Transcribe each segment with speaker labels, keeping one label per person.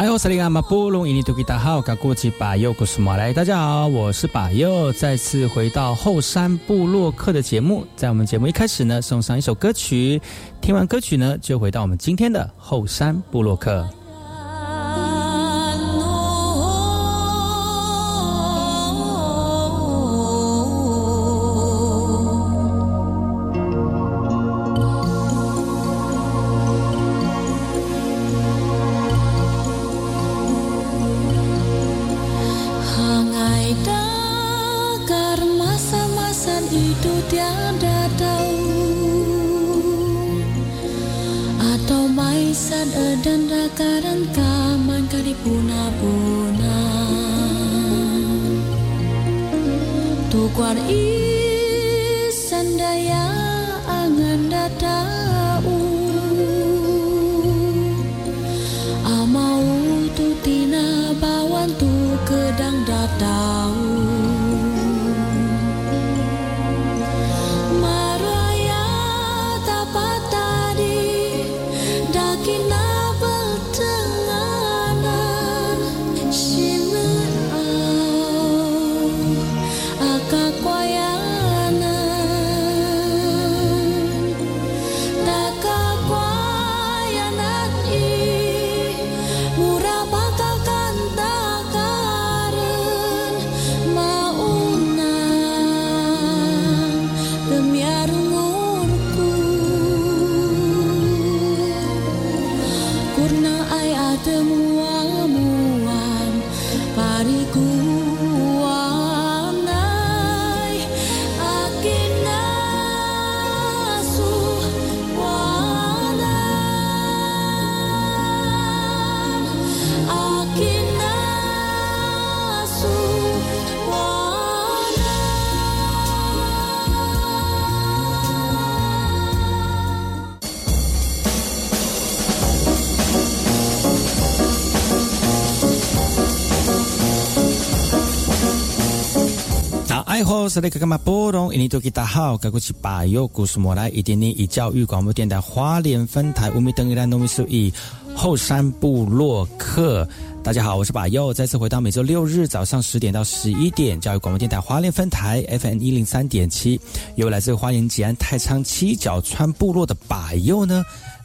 Speaker 1: 来，我是马布隆伊尼图吉达好，过去把右故事马来。大家好，我是把右，再次回到后山部落克的节目。在我们节目一开始呢，送上一首歌曲，听完歌曲呢，就回到我们今天的后山部落 sempurna ai atemu amuan pariku 克。是那个嘛？波隆，印尼多吉大好，该过去把右故事莫来，一点点以教育广播电台华联分台乌米登伊兰农米苏以后山部落客。大家好，我是把右，再次回到每周六日早上十点到十一点，教育广播电台华联分台 FM 一零三点七，由来自花莲吉安太仓七角川部落的把右呢。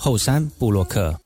Speaker 1: 后山布洛克。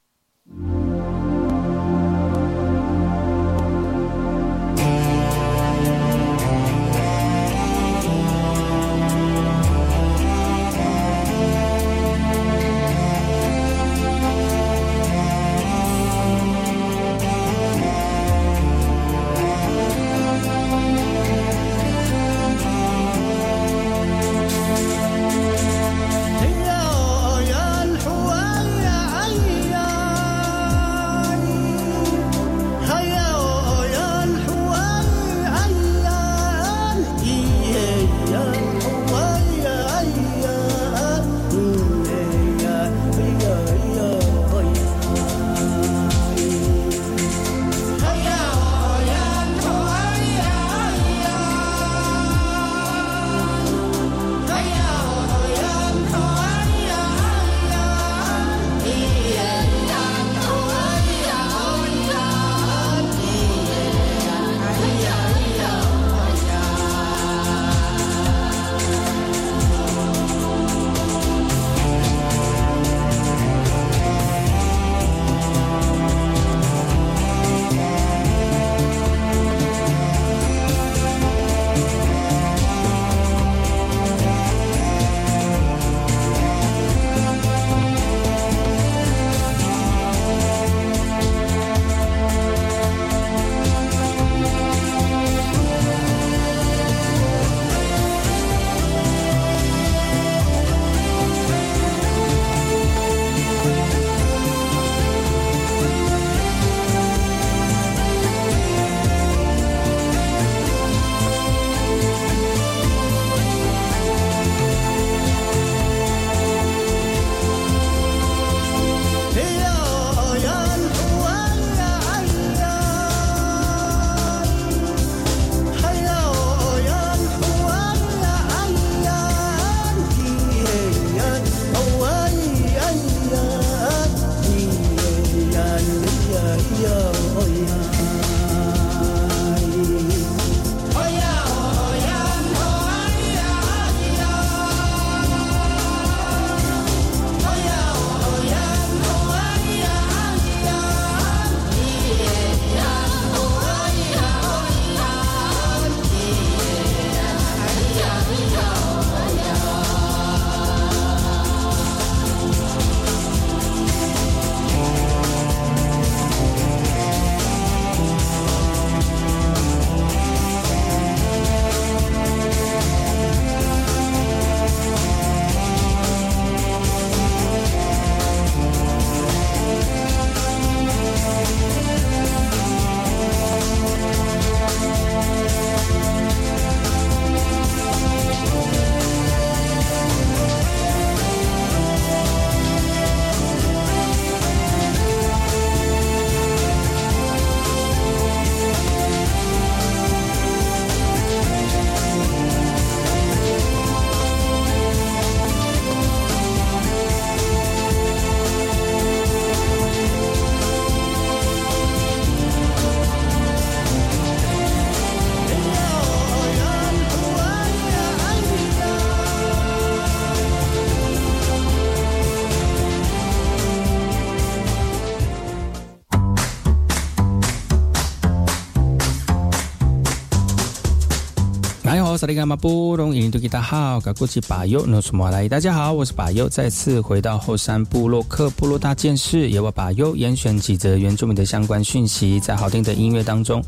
Speaker 1: 萨利卡马布隆，印度吉达好，噶古吉巴尤诺苏马来，大家好，我是巴尤，再次回到后山部落克部落大件事，由我巴尤严选几则原住民的相关讯息，在好听的音乐当中，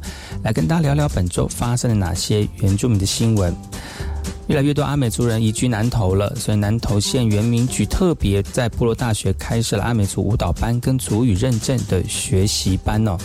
Speaker 1: 来跟大家聊聊本周发生了哪些原住民的新闻。越来越多阿美族人移居南投了，所以南投县原民局特别在部落大学开设了阿美族舞蹈班跟族语认证的学习班哦。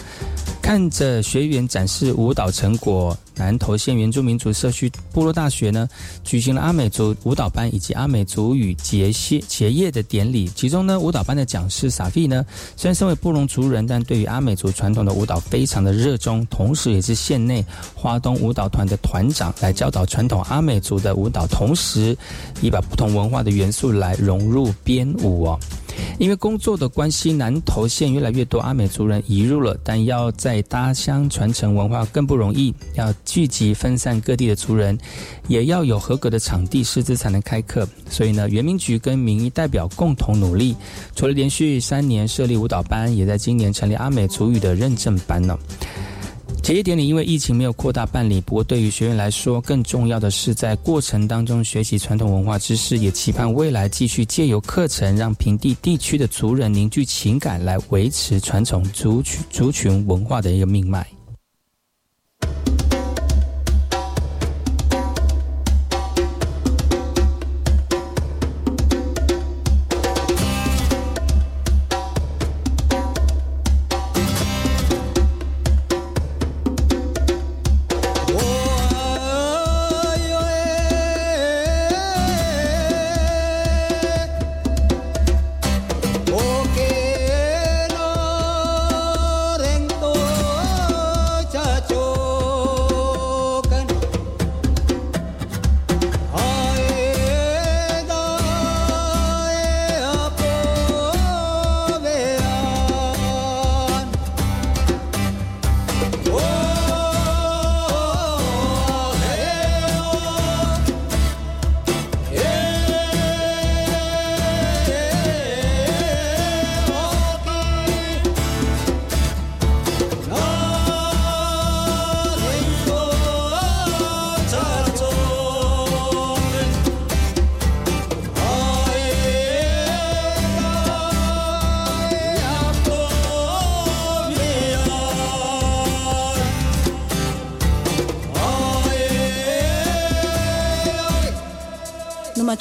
Speaker 1: 看着学员展示舞蹈成果，南投县原住民族社区部落大学呢举行了阿美族舞蹈班以及阿美族语结谢结业的典礼。其中呢，舞蹈班的讲师萨菲呢，虽然身为布隆族人，但对于阿美族传统的舞蹈非常的热衷，同时也是县内花东舞蹈团的团长，来教导传统阿美族的舞蹈，同时也把不同文化的元素来融入编舞哦。因为工作的关系，南投县越来越多阿美族人移入了，但要在搭乡传承文化更不容易。要聚集分散各地的族人，也要有合格的场地师资才能开课。所以呢，原民局跟民意代表共同努力，除了连续三年设立舞蹈班，也在今年成立阿美族语的认证班呢。结业典礼因为疫情没有扩大办理，不过对于学员来说，更重要的是在过程当中学习传统文化知识，也期盼未来继续借由课程，让平地地区的族人凝聚情感，来维持传统族群族群文化的一个命脉。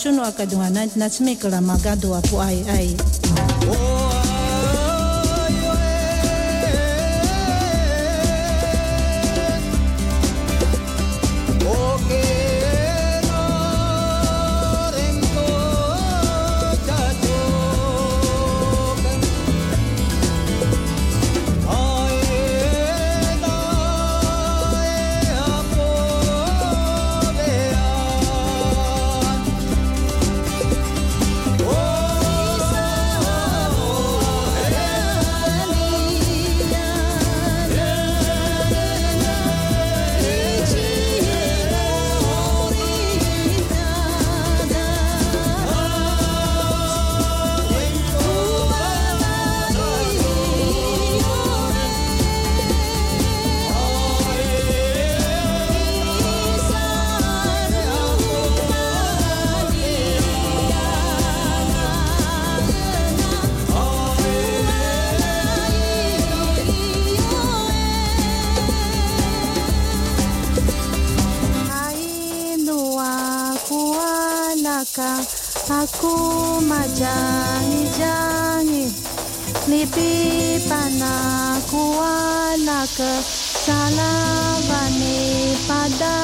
Speaker 2: tunu akadunga na natimikila magaduwa pu ai ai
Speaker 3: salawani
Speaker 1: pada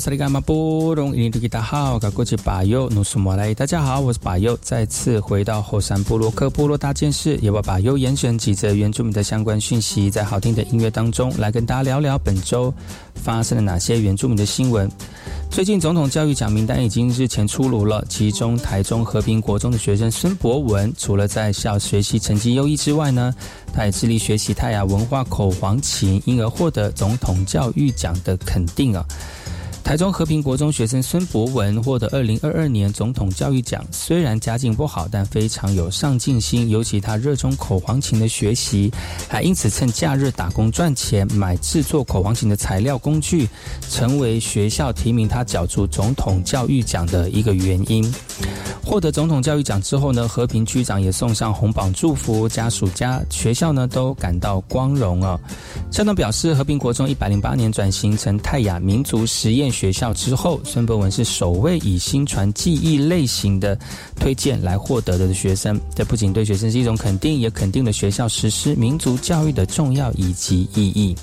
Speaker 1: 萨利甘马布隆伊尼图吉达好，噶过去巴尤努苏莫来。大家好，我是巴尤，再次回到后山部落克部落大件事，也把巴尤严选几则原住民的相关讯息，在好听的音乐当中来跟大家聊聊本周发生了哪些原住民的新闻。最近总统教育奖名单已经日前出炉了，其中台中和平国中的学生孙博文，除了在校学习成绩优异之外呢，他也致力学习泰雅文化口簧琴，因而获得总统教育奖的肯定啊。台中和平国中学生孙博文获得二零二二年总统教育奖，虽然家境不好，但非常有上进心，尤其他热衷口簧琴的学习，还因此趁假日打工赚钱，买制作口簧琴的材料工具，成为学校提名他角逐总统教育奖的一个原因。获得总统教育奖之后呢，和平区长也送上红榜祝福，家属家学校呢都感到光荣啊。校长表示，和平国中一百零八年转型成泰雅民族实验学校之后，孙博文是首位以新传记忆类型的推荐来获得的学生。这不仅对学生是一种肯定，也肯定了学校实施民族教育的重要以及意义。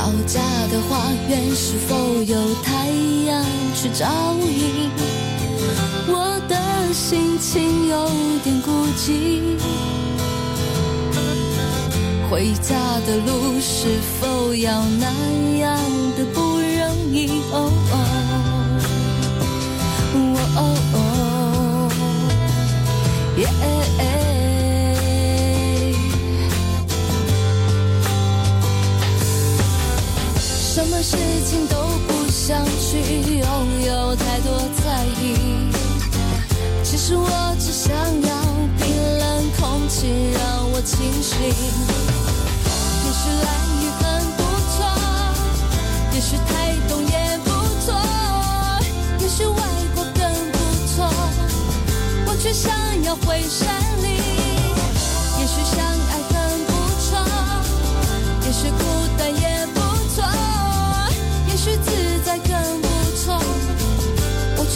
Speaker 4: 老家的花园是否有太阳去照应我的心情有点孤寂。回家的路是否要难事情都不想去拥有太多在意，其实我只想要冰冷空气让我清醒。也许蓝雨很不错，也许太东也不错，也许外国更不错，我却想要回山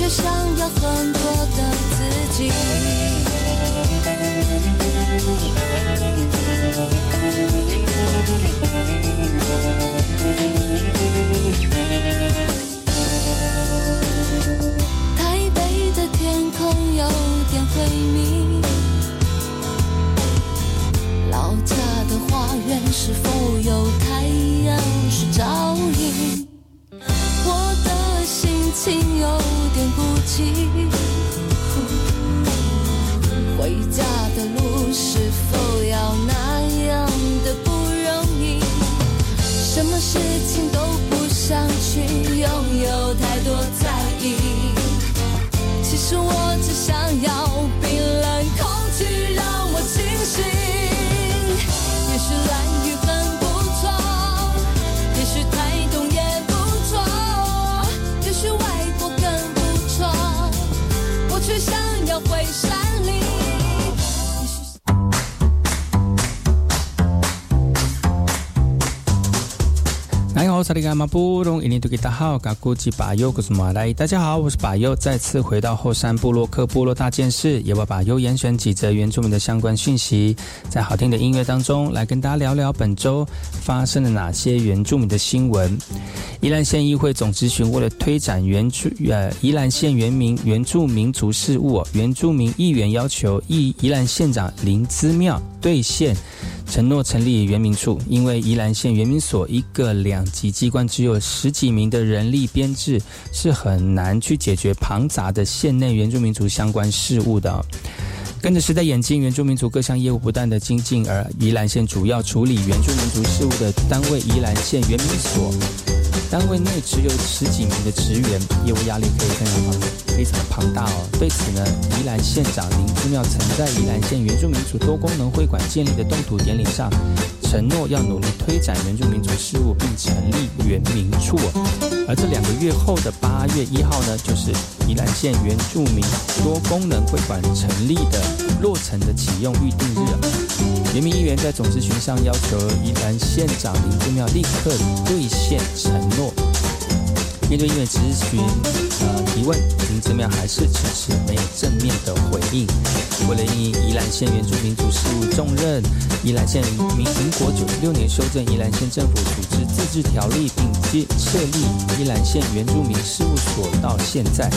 Speaker 4: 却想要很多的自己。台北的天空有点灰迷，老家的花园是否有太阳是照应？点
Speaker 1: 好，萨利甘马布隆伊尼图吉达好，嘎古吉巴尤古斯马来。大家好，我是巴尤，再次回到后山部落克部落大件事，也把巴尤严选几则原住民的相关讯息，在好听的音乐当中来跟大家聊聊本周发生了哪些原住民的新闻。宜兰县议会总咨询为了推展原住呃宜兰县原民原住民族事务，原住民议员要求宜宜兰县长林资妙兑现。承诺成立原民处，因为宜兰县原民所一个两级机关只有十几名的人力编制，是很难去解决庞杂的县内原住民族相关事务的。跟着时代演进，原住民族各项业务不断的精进，而宜兰县主要处理原住民族事务的单位宜兰县原民所。单位内只有十几名的职员，业务压力可以非常庞非常庞大哦。对此呢，宜兰县长林之妙曾在宜兰县原住民族多功能会馆建立的动土典礼上。承诺要努力推展原住民族事务，并成立原民处。而这两个月后的八月一号呢，就是宜兰县原住民多功能会馆成立的落成的启用预定日。原民议员在总咨询上要求宜兰县长林志妙立刻兑现承诺。面对议员咨询呃提问，林志妙还是迟迟没有正面的回应。为了应宜兰县原住民族事务重任，宜兰县民民国九十六年修正宜兰县政府组织自治条例，并接设立宜兰县原住民事务所，到现在。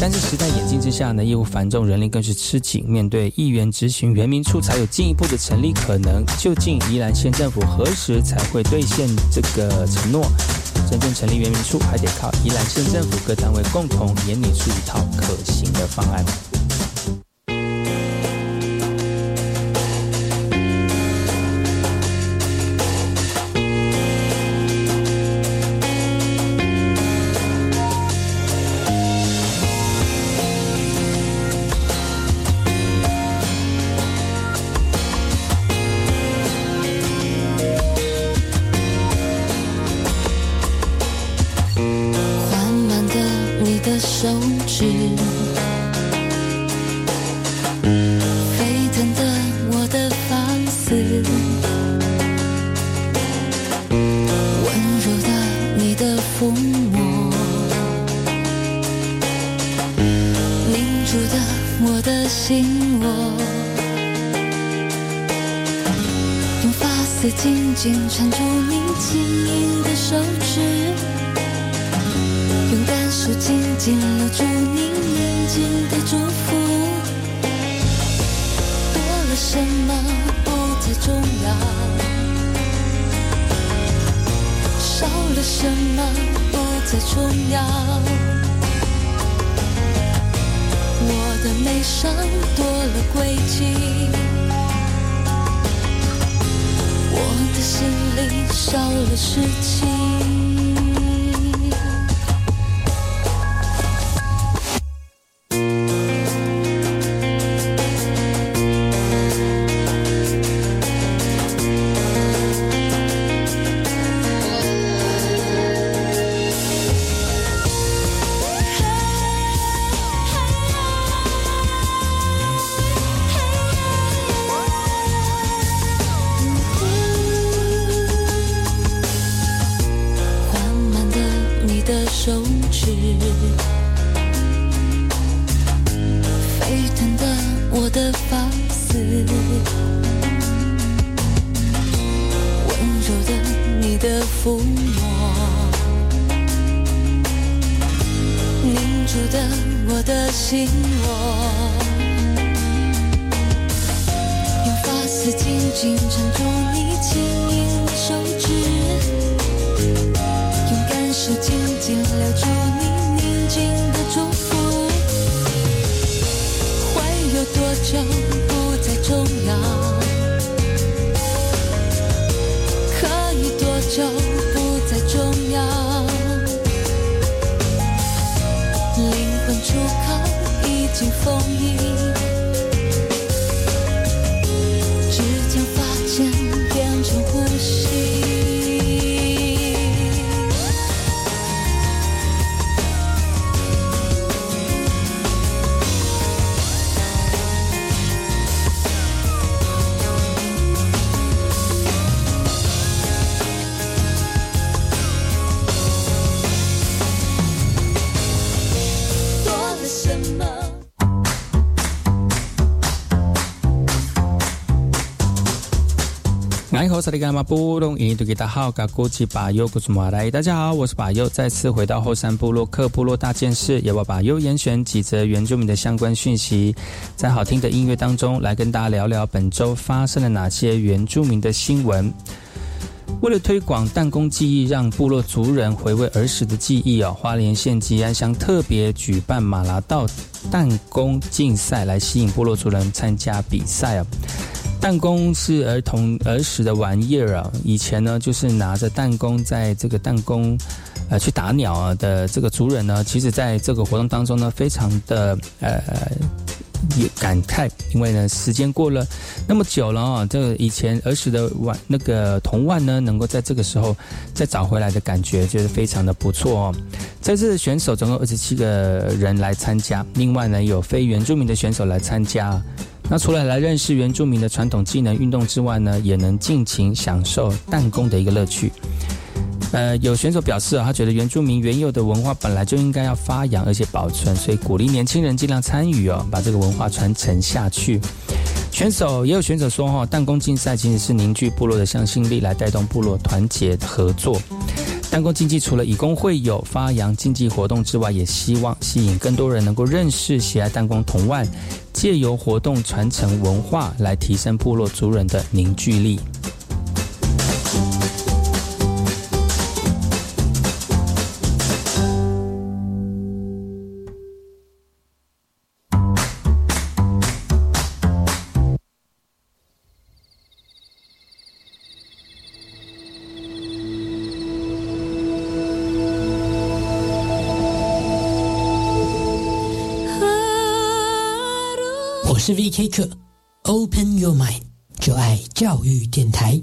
Speaker 1: 但是时代演进之下呢，业务繁重，人力更是吃紧。面对议员执行原民处，才有进一步的成立可能。究竟宜兰县政府何时才会兑现这个承诺？真正成立原民处，还得靠宜兰县政府各单位共同研拟出一套可行的方案。
Speaker 4: 轻盈的手指。用感受紧紧搂住你宁静的祝福。多了什么不再重要，少了什么不再重要。我的悲伤多了轨迹，我的心里少了事情。以多
Speaker 1: 萨利干嘛布隆印度吉达好，嘎古吉巴尤古祖马来，大家好，我是巴尤，再次回到后山部落克部落大件事，也把把尤严选几则原住民的相关讯息，在好听的音乐当中来跟大家聊聊本周发生了哪些原住民的新闻。为了推广弹弓技艺，让部落族人回味儿时的记忆哦，花莲县吉安乡特别举办马拉道弹弓竞赛，来吸引部落族人参加比赛哦。弹弓是儿童儿时的玩意儿啊，以前呢就是拿着弹弓在这个弹弓呃去打鸟啊的这个族人呢，其实在这个活动当中呢，非常的呃有感慨，因为呢，时间过了那么久了啊，这个以前儿时的玩那个铜腕呢，能够在这个时候再找回来的感觉，就是非常的不错哦。这次选手总共二十七个人来参加，另外呢，有非原住民的选手来参加。那除了来认识原住民的传统技能运动之外呢，也能尽情享受弹弓的一个乐趣。呃，有选手表示啊，他觉得原住民原有的文化本来就应该要发扬而且保存，所以鼓励年轻人尽量参与哦，把这个文化传承下去。选手也有选手说哈，弹弓竞赛其实是凝聚部落的向心力，来带动部落团结合作。弹弓竞技除了以工会友发扬竞技活动之外，也希望吸引更多人能够认识、喜爱弹弓同腕，借由活动传承文化，来提升部落族人的凝聚力。
Speaker 5: 育电台。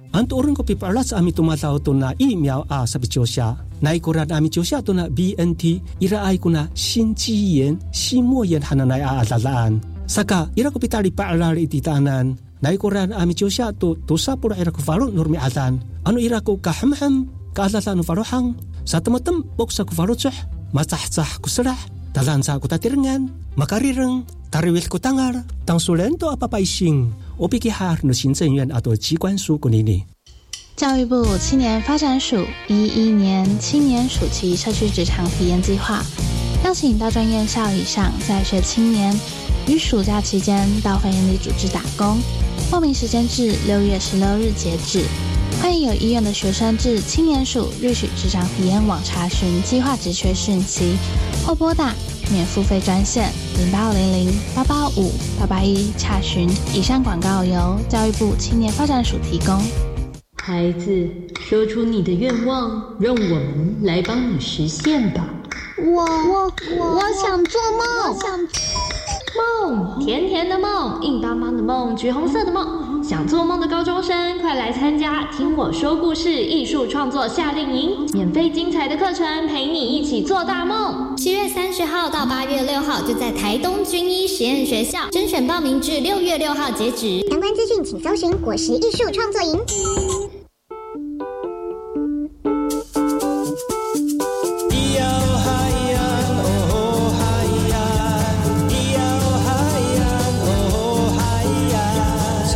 Speaker 6: Anto orang kopi perlas ami tumatao auto na miao a sabi chosya. Nai kurat ami chosya to na BNT ira ay ko na sin chiyen, sin mo yen hananay aatalaan. Saka ira ko pitali paalari ititanan. Nai kurat ami chosya tu tu pura ira ko farun nurmi atan. Anu ira ko kahamham ka atalaan farohang. Sa tamatam boksa ko farotsah, matahtah kusarah, sa ko tatirangan. Makarirang. Tariwil ko tangar. Tang sulento apapaising. 我比给哈的行政院啊多机关署管理呢。
Speaker 7: 教育部青年发展署一一年青年暑期社区职场体验计划，邀请大专院校以上在学青年于暑假期间到非营利组织打工。报名时间至六月十六日截止。欢迎有意愿的学生至青年署瑞许职场体验网查询计划职缺讯息，或拨打。免付费专线零八二零零八八五八八一查询。以上广告由教育部青年发展署提供。
Speaker 8: 孩子，说出你的愿望，让我们来帮你实现吧。
Speaker 9: 我我我想做梦。
Speaker 8: 梦，甜甜的梦，硬邦邦的梦，橘红色的梦。想做梦的高中生，快来参加《听我说故事》艺术创作夏令营，免费精彩的课程，陪你一起做大梦。
Speaker 9: 七月三十号到八月六号，就在台东军医实验学校，甄选报名至六月六号截止。
Speaker 10: 相关资讯请搜寻“果实艺术创作营”。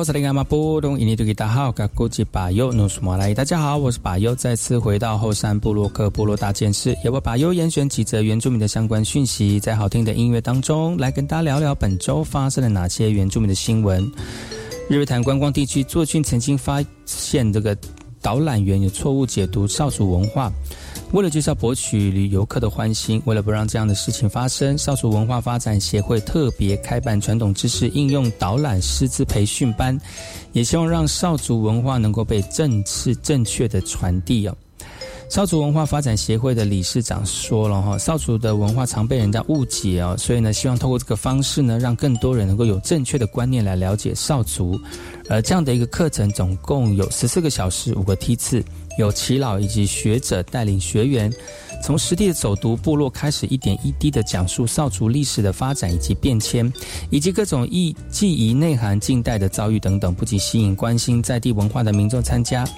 Speaker 1: 大家好，我是巴优，再次回到后山部落克部落大件事，由我巴优严选几则原住民的相关讯息，在好听的音乐当中来跟大家聊聊本周发生了哪些原住民的新闻。日月潭观光地区作郡曾经发现这个导览员有错误解读少数文化。为了就是要博取旅游客的欢心，为了不让这样的事情发生，少数文化发展协会特别开办传统知识应用导览师资培训班，也希望让少族文化能够被正式正确的传递哦。少族文化发展协会的理事长说了哈，少族的文化常被人家误解哦，所以呢，希望透过这个方式呢，让更多人能够有正确的观念来了解少族。而这样的一个课程总共有十四个小时，五个梯次，有耆老以及学者带领学员。从实地走读部落开始，一点一滴的讲述少族历史的发展以及变迁，以及各种意记忆内涵、近代的遭遇等等，不仅吸引关心在地文化的民众参加，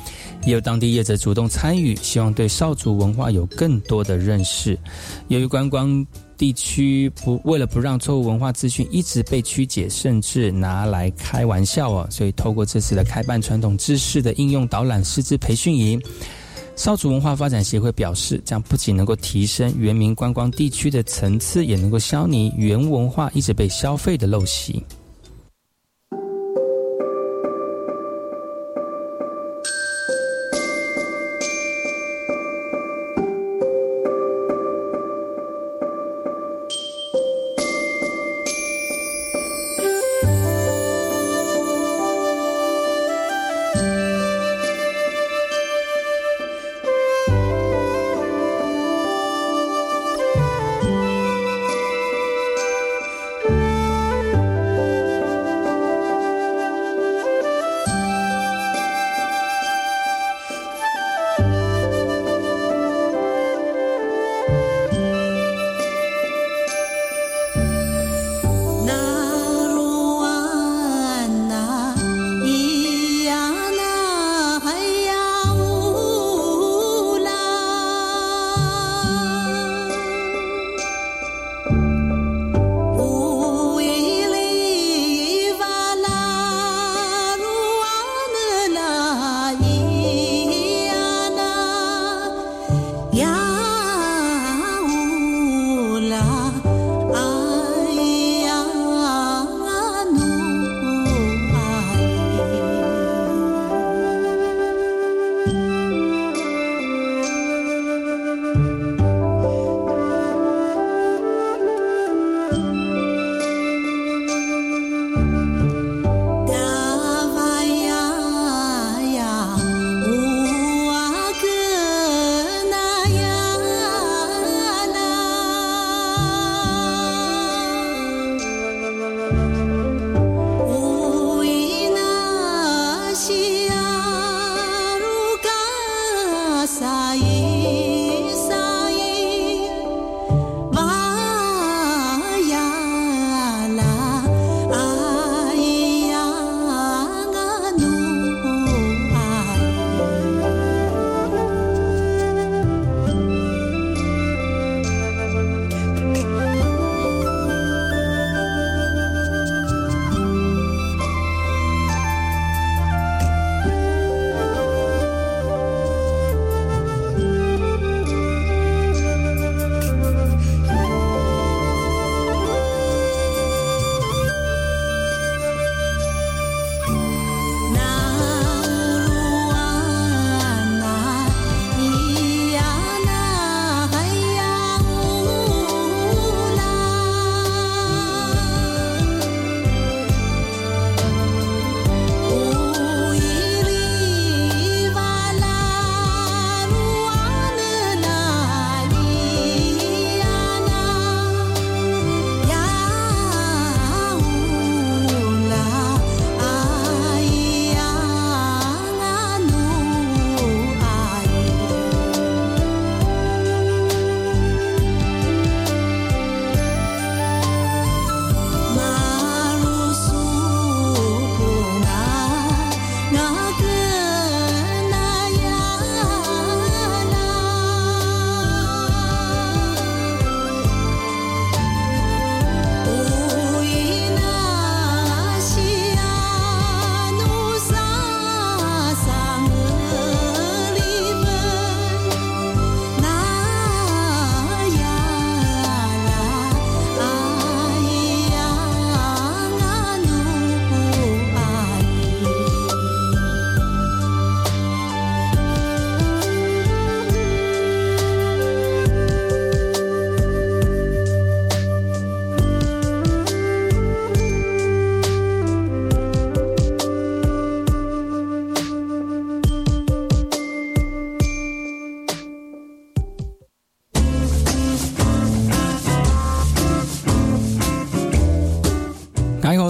Speaker 1: 也有当地业者主动参与，希望对少族文化有更多的认识。由于观光地区不为了不让错误文化资讯一直被曲解，甚至拿来开玩笑哦，所以透过这次的开办传统知识的应用导览师资培训营。少族文化发展协会表示，将不仅能够提升原民观光地区的层次，也能够消弭原文化一直被消费的陋习。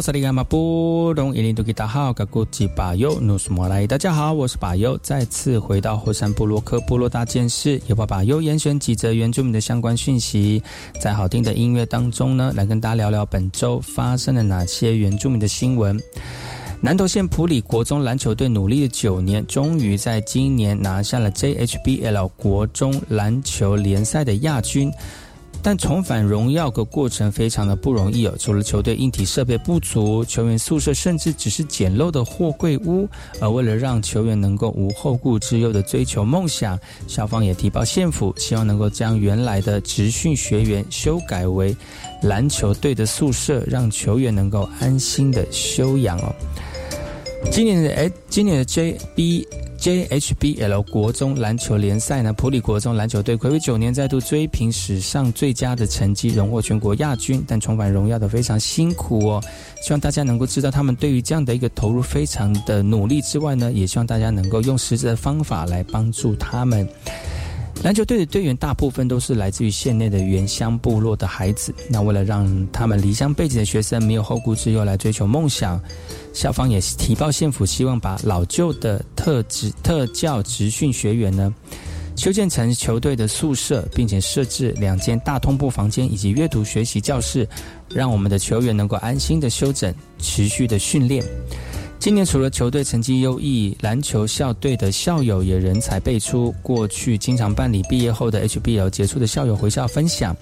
Speaker 1: 萨利伽马布隆伊林多吉达好，嘎古吉巴尤努苏莫来，大家好，我是巴尤，再次回到后山部落克部落大件事，由把巴尤严选几则原住民的相关讯息，在好听的音乐当中呢，来跟大家聊聊本周发生了哪些原住民的新闻。南投县普里国中篮球队努力了九年，终于在今年拿下了 JHBL 国中篮球联赛的亚军。但重返荣耀的过程非常的不容易哦，除了球队硬体设备不足，球员宿舍甚至只是简陋的货柜屋。而为了让球员能够无后顾之忧的追求梦想，校方也提报县府，希望能够将原来的职训学员修改为篮球队的宿舍，让球员能够安心的休养哦。今年的哎，今年的 JB。JHBL 国中篮球联赛呢，普里国中篮球队魁违九年再度追平史上最佳的成绩，荣获全国亚军。但重返荣耀的非常辛苦哦，希望大家能够知道他们对于这样的一个投入非常的努力之外呢，也希望大家能够用实质的方法来帮助他们。篮球队的队员大部分都是来自于县内的原乡部落的孩子，那为了让他们离乡背景的学生没有后顾之忧来追求梦想。校方也提报县府，希望把老旧的特职特教职训学员呢修建成球队的宿舍，并且设置两间大通铺房间以及阅读学习教室，让我们的球员能够安心的休整，持续的训练。今年除了球队成绩优异，篮球校队的校友也人才辈出。过去经常办理毕业后的 HBL 结束的校友回校分享，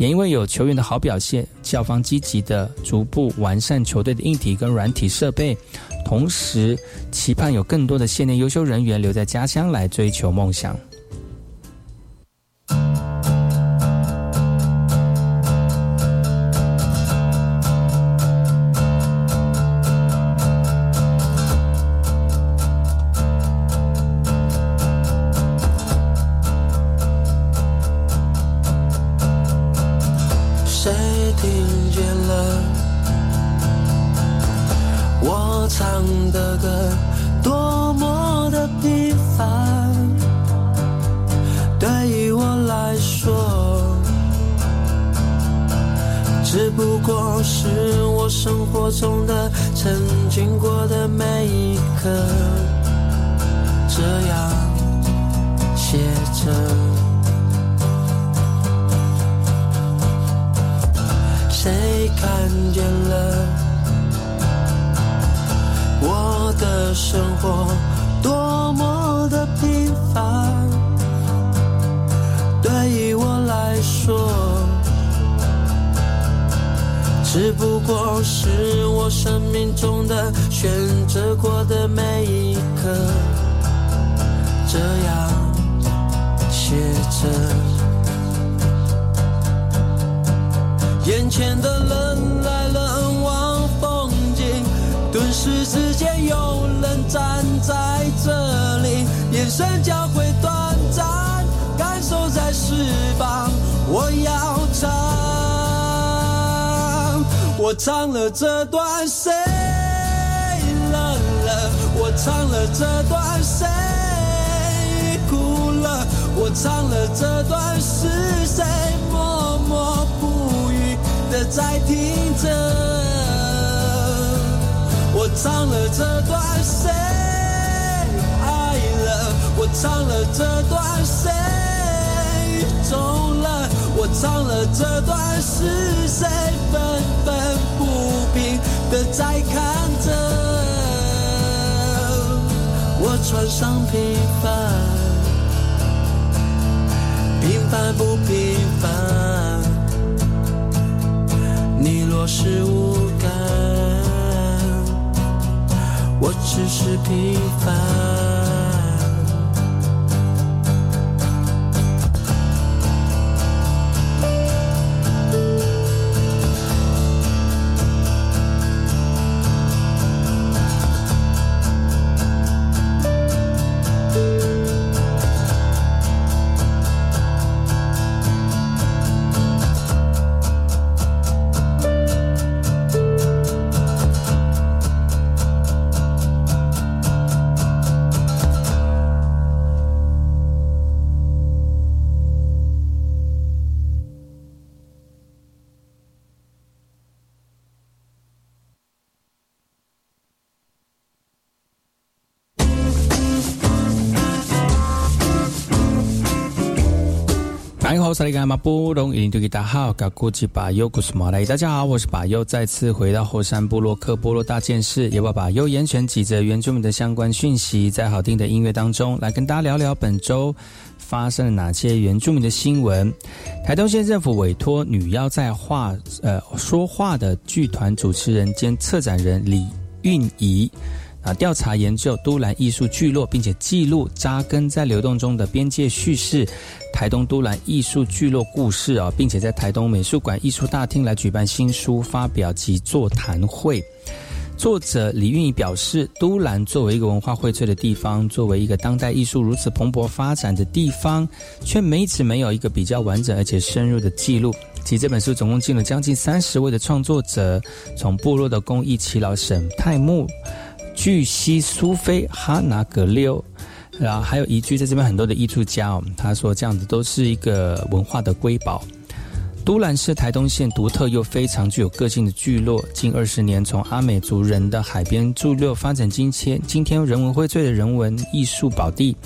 Speaker 1: 也因为有球员的好表现，校方积极的逐步完善球队的硬体跟软体设备，同时期盼有更多的县内优秀人员留在家乡来追求梦想。
Speaker 11: 我唱的歌多么的平凡对于我来说只不过是我生活中的曾经过的每一刻这样写着。谁看见了我的生活多么的平凡对于我来说只不过是我生命中的选择过的每一刻这样写着。眼前的人来了时之间有人站在这里，眼神交汇短暂，感受在翅膀，我要唱，我唱了这段谁冷了，我唱了这段谁哭了，我唱了这段是谁默默不语的在听着。唱了这段谁爱了？我唱了这段谁中了？我唱了这段是谁愤愤不平？的在看着？我穿上平？凡，平？凡不平？凡。你若是无感，我只是平凡。
Speaker 1: 萨利甘马布隆伊林图吉达好，嘎古吉巴尤古斯马来，大家好，我是巴尤，再次回到后山部落克部落大件事，也把把尤严选几则原住民的相关讯息，在好听的音乐当中来跟大家聊聊本周发生了哪些原住民的新闻。台东县政府委托女妖在话呃说话的剧团主持人兼策展人李韵仪。啊，调查研究都兰艺术聚落，并且记录扎根在流动中的边界叙事，台东都兰艺术聚落故事啊，并且在台东美术馆艺术大厅来举办新书发表及座谈会。作者李运仪表示，都兰作为一个文化荟萃的地方，作为一个当代艺术如此蓬勃发展的地方，却没直没有一个比较完整而且深入的记录。其这本书总共进了将近三十位的创作者，从部落的工艺耆老沈泰木。巨西苏菲哈拿格六，然后还有一句在这边很多的艺术家哦。他说这样子都是一个文化的瑰宝。都兰是台东县独特又非常具有个性的聚落，近二十年从阿美族人的海边聚落发展今天，今天人文荟萃的人文艺术宝地。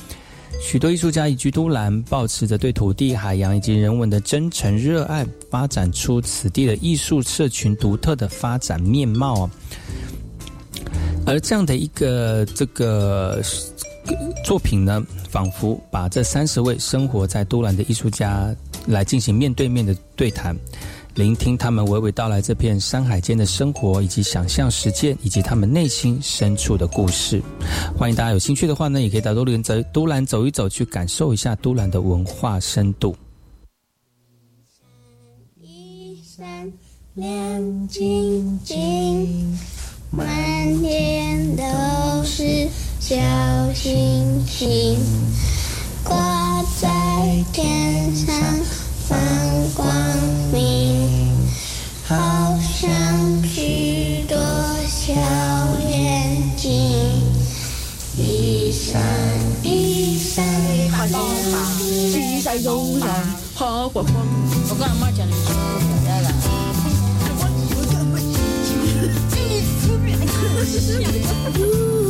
Speaker 1: 许多艺术家移居都兰，保持着对土地、海洋以及人文的真诚热爱，发展出此地的艺术社群独特的发展面貌。而这样的一个这个作品呢，仿佛把这三十位生活在都兰的艺术家来进行面对面的对谈，聆听他们娓娓道来这片山海间的生活，以及想象实践，以及他们内心深处的故事。欢迎大家有兴趣的话呢，也可以到都兰走都兰走一走，去感受一下都兰的文化深度。
Speaker 12: 一闪亮晶晶。满天都是小星星，挂在天上放光明，好像许多小眼睛，一闪一闪亮晶晶，在东上好光。我跟阿妈讲，你说不要了。
Speaker 13: 星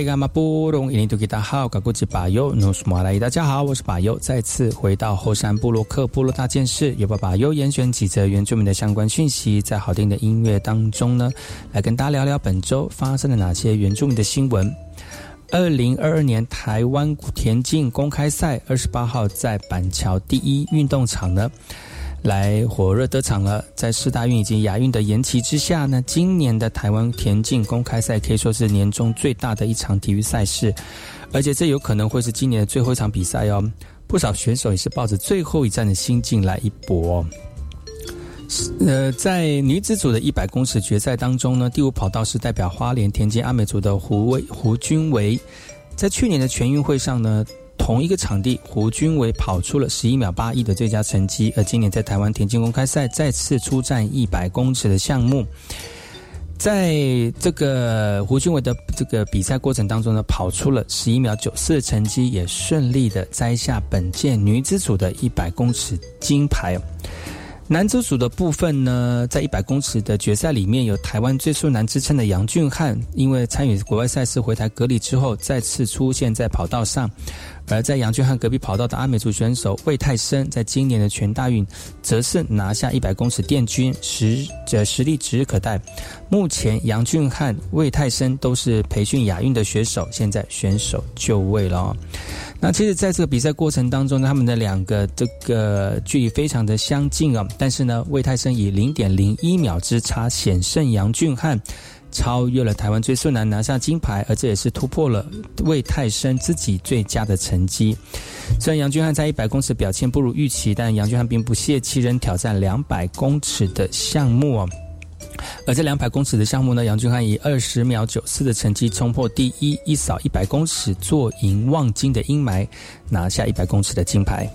Speaker 1: 萨利伽马布隆伊尼图吉达好，嘎古吉巴尤努斯马来，大家好，我是巴尤，再次回到后山部落克部落大件事，由爸巴尤严选几则原住民的相关讯息，在好听的音乐当中呢，来跟大家聊聊本周发生了哪些原住民的新闻。二零二二年台湾田径公开赛二十八号在板桥第一运动场呢。来火热登场了，在四大运以及亚运的延期之下呢，今年的台湾田径公开赛可以说是年中最大的一场体育赛事，而且这有可能会是今年的最后一场比赛哦。不少选手也是抱着最后一战的心境来一搏。呃，在女子组的一百公尺决赛当中呢，第五跑道是代表花莲田径阿美族的胡威胡君维，在去年的全运会上呢。同一个场地，胡军伟跑出了十一秒八一的最佳成绩，而今年在台湾田径公开赛再次出战一百公尺的项目，在这个胡军伟的这个比赛过程当中呢，跑出了十一秒九四的成绩，也顺利的摘下本届女子组的一百公尺金牌。男子组的部分呢，在一百公尺的决赛里面有台湾最速男之称的杨俊翰，因为参与国外赛事回台隔离之后，再次出现在跑道上。而在杨俊翰隔壁跑道的阿美族选手魏泰森，在今年的全大运则是拿下一百公尺殿军，实这实力指日可待。目前杨俊翰、魏泰森都是培训亚运的选手，现在选手就位了。那其实，在这个比赛过程当中呢，他们的两个这个距离非常的相近啊，但是呢，魏泰森以零点零一秒之差险胜杨俊翰。超越了台湾最速男拿下金牌，而这也是突破了魏泰生自己最佳的成绩。虽然杨俊翰在一百公尺表现不如预期，但杨俊翰并不泄气，仍挑战两百公尺的项目哦。而这两百公尺的项目呢，杨俊翰以二十秒九四的成绩冲破第一，一扫一百公尺坐赢望金的阴霾，拿下一百公尺的金牌。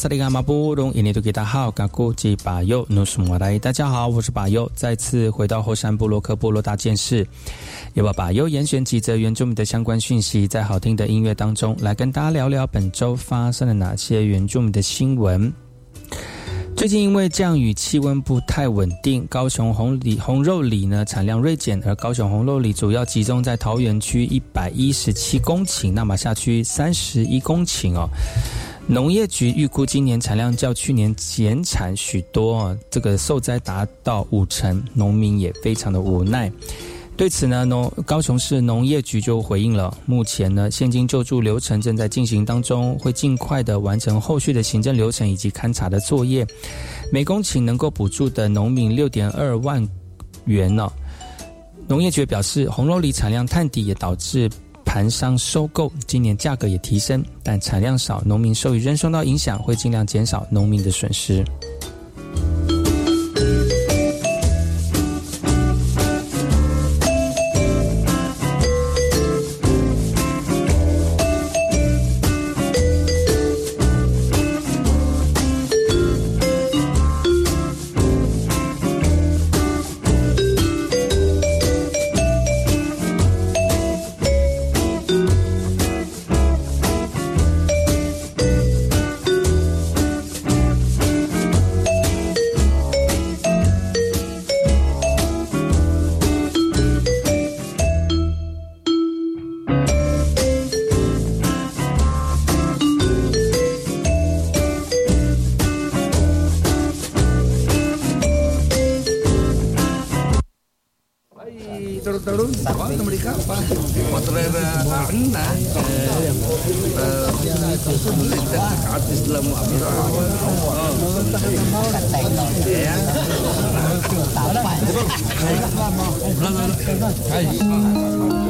Speaker 1: 萨利卡马布隆，印尼多吉达好，嘎古吉巴尤努苏马来，大家好，我是巴尤，再次回到后山部落克部落大件事，也把巴尤严选几则原住民的相关讯息，在好听的音乐当中，来跟大家聊聊本周发生了哪些原住民的新闻。最近因为降雨，气温不太稳定，高雄红梨红肉梨呢产量锐减，而高雄红肉梨主要集中在桃园区一百一十七公顷，那马夏区三十一公顷哦。农业局预估今年产量较去年减产许多，这个受灾达到五成，农民也非常的无奈。对此呢，农高雄市农业局就回应了，目前呢现金救助流程正在进行当中，会尽快的完成后续的行政流程以及勘查的作业。每公顷能够补助的农民六点二万元呢。农业局表示，红肉梨产量探底也导致盘商收购，今年价格也提升，但产量少，农民收益仍受到影响，会尽量减少农民的损失。terus-terus apa mereka apa potret anna pemerintah artis dalam apa ya Hai